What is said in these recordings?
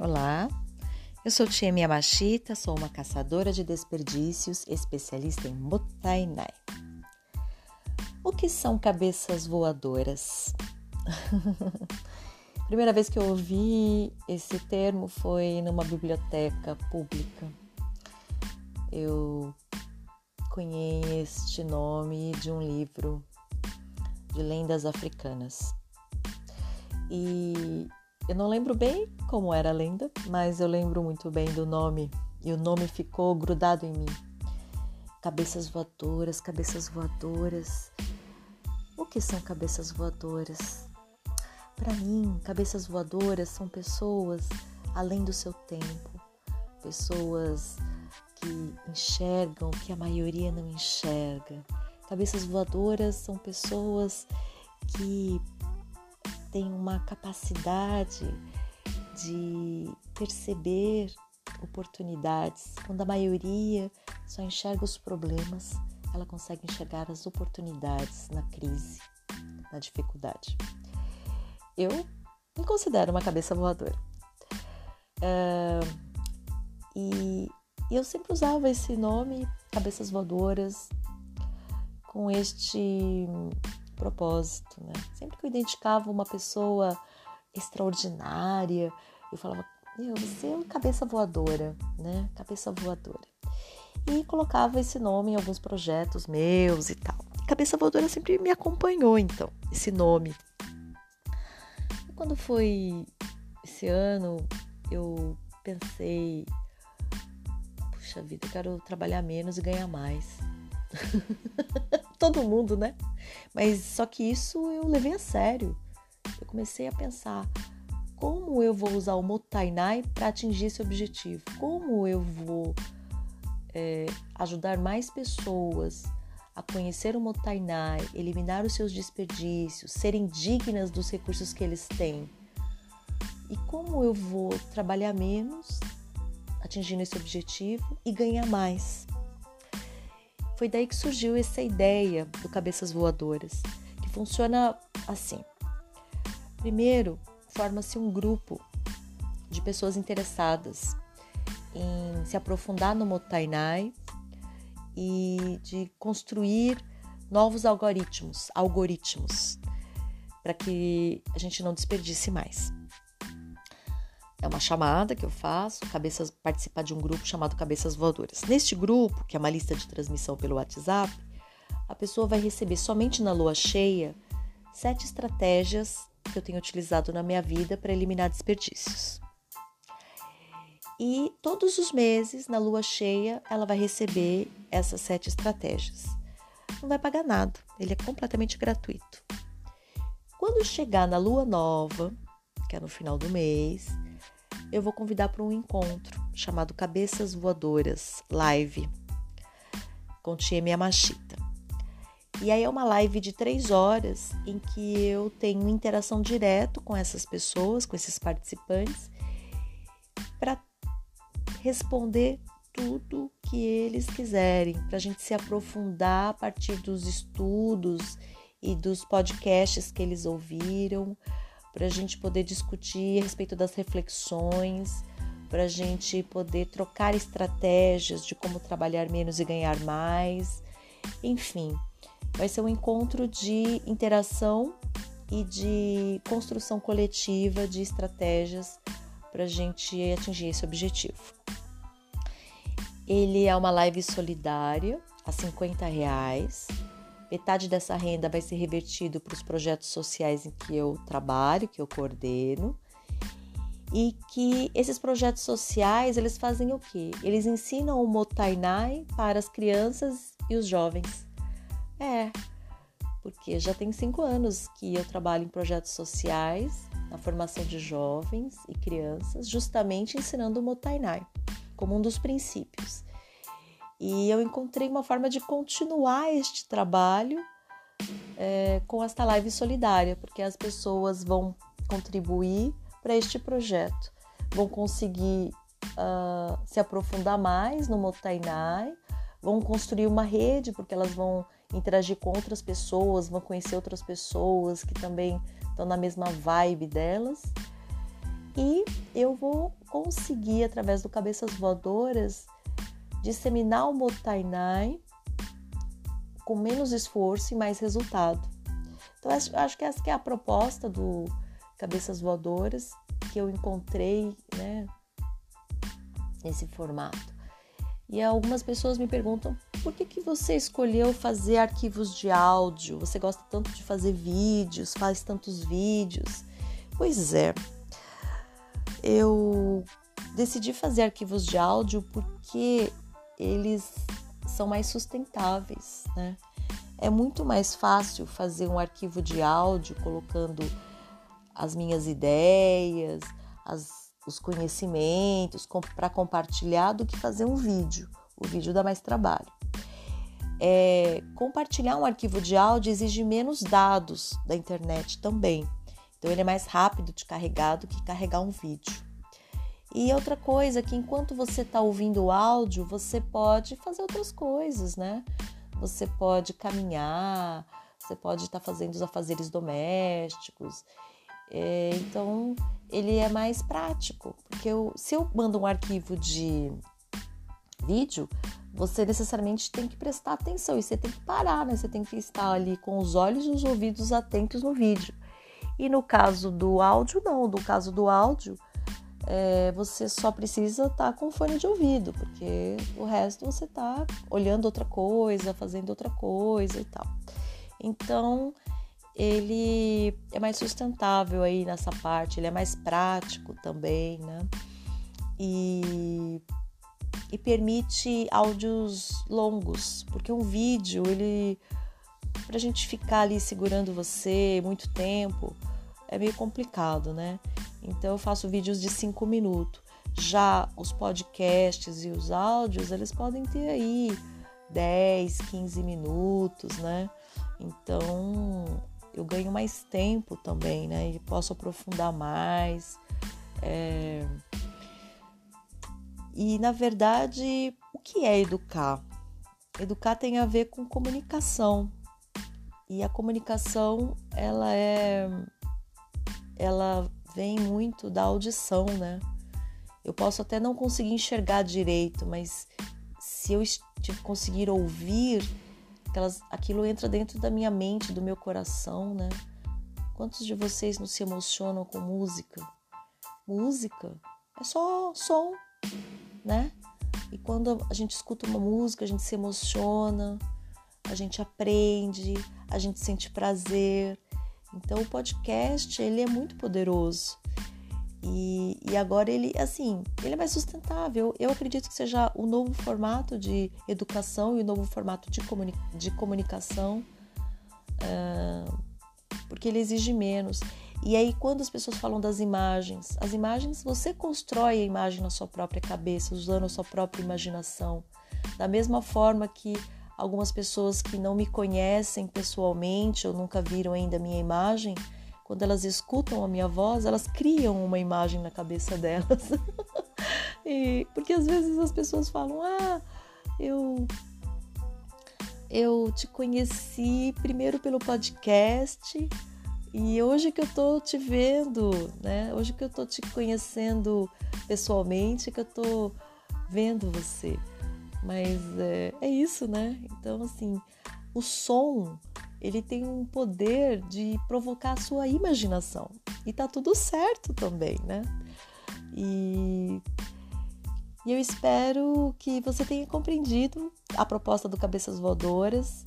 Olá, eu sou Tia Miyamashita, sou uma caçadora de desperdícios, especialista em Motainai. O que são cabeças voadoras? Primeira vez que eu ouvi esse termo foi numa biblioteca pública. Eu conheço este nome de um livro de lendas africanas. E eu não lembro bem como era a lenda, mas eu lembro muito bem do nome e o nome ficou grudado em mim. Cabeças voadoras, cabeças voadoras. O que são cabeças voadoras? Para mim, cabeças voadoras são pessoas além do seu tempo, pessoas que enxergam o que a maioria não enxerga. Cabeças voadoras são pessoas que tem uma capacidade de perceber oportunidades. Quando a maioria só enxerga os problemas, ela consegue enxergar as oportunidades na crise, na dificuldade. Eu me considero uma cabeça voadora. Uh, e, e eu sempre usava esse nome, cabeças voadoras, com este propósito, né? Sempre que eu identificava uma pessoa extraordinária, eu falava, meu, você é uma cabeça voadora, né? Cabeça voadora. E colocava esse nome em alguns projetos meus e tal. Cabeça voadora sempre me acompanhou, então, esse nome. E quando foi esse ano, eu pensei, puxa vida, eu quero trabalhar menos e ganhar mais. Todo mundo, né? Mas só que isso eu levei a sério. Eu comecei a pensar como eu vou usar o Motainai para atingir esse objetivo? Como eu vou é, ajudar mais pessoas a conhecer o Motainai, eliminar os seus desperdícios, serem dignas dos recursos que eles têm? E como eu vou trabalhar menos, atingindo esse objetivo e ganhar mais? Foi daí que surgiu essa ideia do Cabeças Voadoras, que funciona assim. Primeiro, forma-se um grupo de pessoas interessadas em se aprofundar no Motainai e de construir novos algoritmos, algoritmos, para que a gente não desperdice mais. É uma chamada que eu faço, cabeças participar de um grupo chamado Cabeças Voadoras. Neste grupo, que é uma lista de transmissão pelo WhatsApp, a pessoa vai receber somente na lua cheia sete estratégias que eu tenho utilizado na minha vida para eliminar desperdícios. E todos os meses, na lua cheia, ela vai receber essas sete estratégias. Não vai pagar nada, ele é completamente gratuito. Quando chegar na lua nova, que é no final do mês, eu vou convidar para um encontro chamado Cabeças Voadoras Live com Tia Miyamashita. E aí é uma live de três horas em que eu tenho interação direto com essas pessoas, com esses participantes, para responder tudo que eles quiserem, para a gente se aprofundar a partir dos estudos e dos podcasts que eles ouviram, para a gente poder discutir a respeito das reflexões, para a gente poder trocar estratégias de como trabalhar menos e ganhar mais. Enfim, vai ser um encontro de interação e de construção coletiva de estratégias para a gente atingir esse objetivo. Ele é uma live solidária a 50 reais Metade dessa renda vai ser revertido para os projetos sociais em que eu trabalho, que eu coordeno. E que esses projetos sociais, eles fazem o quê? Eles ensinam o Motainai para as crianças e os jovens. É, porque já tem cinco anos que eu trabalho em projetos sociais, na formação de jovens e crianças, justamente ensinando o Motainai como um dos princípios. E eu encontrei uma forma de continuar este trabalho é, com esta live solidária, porque as pessoas vão contribuir para este projeto, vão conseguir uh, se aprofundar mais no Motainai, vão construir uma rede, porque elas vão interagir com outras pessoas, vão conhecer outras pessoas que também estão na mesma vibe delas. e eu vou conseguir, através do Cabeças Voadoras, disseminar o Motainai com menos esforço e mais resultado. Então, acho que essa que é a proposta do Cabeças Voadoras que eu encontrei né, nesse formato. E algumas pessoas me perguntam por que, que você escolheu fazer arquivos de áudio? Você gosta tanto de fazer vídeos, faz tantos vídeos. Pois é, eu decidi fazer arquivos de áudio porque eles são mais sustentáveis, né? É muito mais fácil fazer um arquivo de áudio colocando as minhas ideias, as, os conhecimentos com, para compartilhar do que fazer um vídeo. O vídeo dá mais trabalho. É, compartilhar um arquivo de áudio exige menos dados da internet também. Então ele é mais rápido de carregar do que carregar um vídeo. E outra coisa que enquanto você está ouvindo o áudio, você pode fazer outras coisas, né? Você pode caminhar, você pode estar tá fazendo os afazeres domésticos. É, então ele é mais prático, porque eu, se eu mando um arquivo de vídeo, você necessariamente tem que prestar atenção e você tem que parar, né? Você tem que estar ali com os olhos e os ouvidos atentos no vídeo. E no caso do áudio, não. No caso do áudio, é, você só precisa estar tá com fone de ouvido, porque o resto você está olhando outra coisa, fazendo outra coisa e tal. Então, ele é mais sustentável aí nessa parte, ele é mais prático também, né? E, e permite áudios longos, porque um vídeo, ele pra gente ficar ali segurando você muito tempo, é meio complicado, né? Então eu faço vídeos de 5 minutos. Já os podcasts e os áudios, eles podem ter aí 10, 15 minutos, né? Então eu ganho mais tempo também, né? E posso aprofundar mais. É... E na verdade, o que é educar? Educar tem a ver com comunicação. E a comunicação, ela é ela vem muito da audição, né? Eu posso até não conseguir enxergar direito, mas se eu conseguir ouvir, aquelas, aquilo entra dentro da minha mente, do meu coração, né? Quantos de vocês não se emocionam com música? Música é só som, né? E quando a gente escuta uma música, a gente se emociona, a gente aprende, a gente sente prazer. Então o podcast ele é muito poderoso. E, e, agora ele, assim, ele é mais sustentável. Eu acredito que seja o novo formato de educação e o novo formato de, comuni de comunicação, uh, porque ele exige menos. E aí, quando as pessoas falam das imagens, as imagens, você constrói a imagem na sua própria cabeça, usando a sua própria imaginação. Da mesma forma que algumas pessoas que não me conhecem pessoalmente ou nunca viram ainda a minha imagem, quando elas escutam a minha voz, elas criam uma imagem na cabeça delas. e, porque às vezes as pessoas falam: Ah, eu eu te conheci primeiro pelo podcast e hoje que eu tô te vendo, né? Hoje que eu tô te conhecendo pessoalmente, que eu tô vendo você. Mas é, é isso, né? Então, assim, o som ele tem um poder de provocar a sua imaginação. E tá tudo certo também, né? E, e eu espero que você tenha compreendido a proposta do Cabeças Voadoras.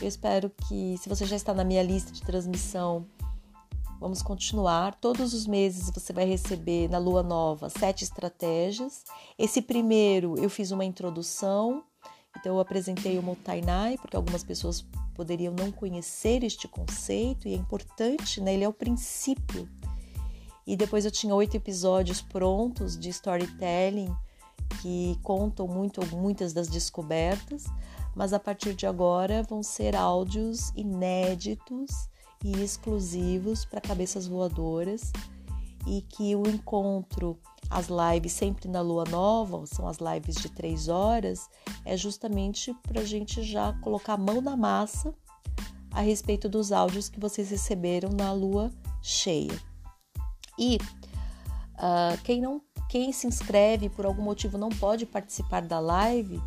Eu espero que, se você já está na minha lista de transmissão, vamos continuar. Todos os meses você vai receber na lua nova sete estratégias. Esse primeiro eu fiz uma introdução, então eu apresentei o Motainai, porque algumas pessoas poderiam não conhecer este conceito e é importante, né? Ele é o princípio. E depois eu tinha oito episódios prontos de storytelling que contam muito muitas das descobertas, mas a partir de agora vão ser áudios inéditos e exclusivos para cabeças voadoras e que o encontro, as lives sempre na lua nova, são as lives de três horas, é justamente para a gente já colocar a mão na massa a respeito dos áudios que vocês receberam na lua cheia. E Uh, quem não, quem se inscreve por algum motivo não pode participar da live,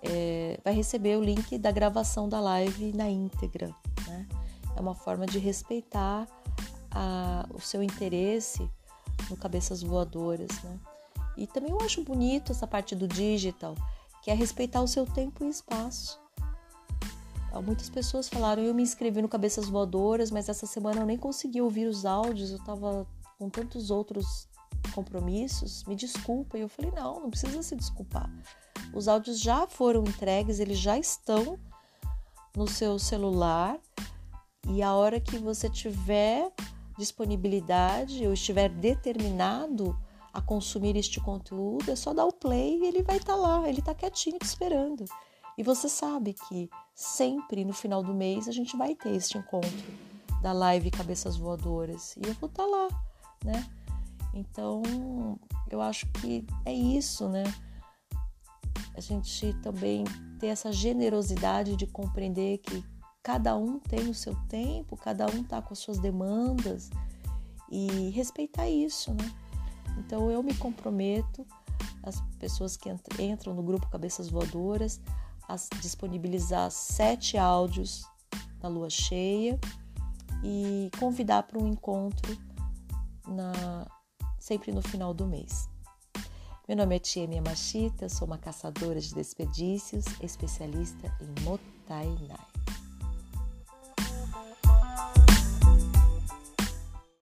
é, vai receber o link da gravação da live na íntegra. Né? É uma forma de respeitar a, o seu interesse no Cabeças Voadoras. Né? E também eu acho bonito essa parte do digital, que é respeitar o seu tempo e espaço. Muitas pessoas falaram, eu me inscrevi no Cabeças Voadoras, mas essa semana eu nem consegui ouvir os áudios, eu estava com tantos outros compromissos, me desculpa. E eu falei, não, não precisa se desculpar. Os áudios já foram entregues, eles já estão no seu celular e a hora que você tiver disponibilidade ou estiver determinado a consumir este conteúdo, é só dar o play e ele vai estar tá lá, ele está quietinho te esperando. E você sabe que sempre no final do mês a gente vai ter este encontro da live Cabeças Voadoras e eu vou estar tá lá, né? Então, eu acho que é isso, né? A gente também ter essa generosidade de compreender que cada um tem o seu tempo, cada um tá com as suas demandas e respeitar isso, né? Então eu me comprometo, as pessoas que entram no grupo Cabeças Voadoras, a disponibilizar sete áudios na lua cheia e convidar para um encontro na, sempre no final do mês. Meu nome é Tia Machita, sou uma caçadora de desperdícios, especialista em Motainai.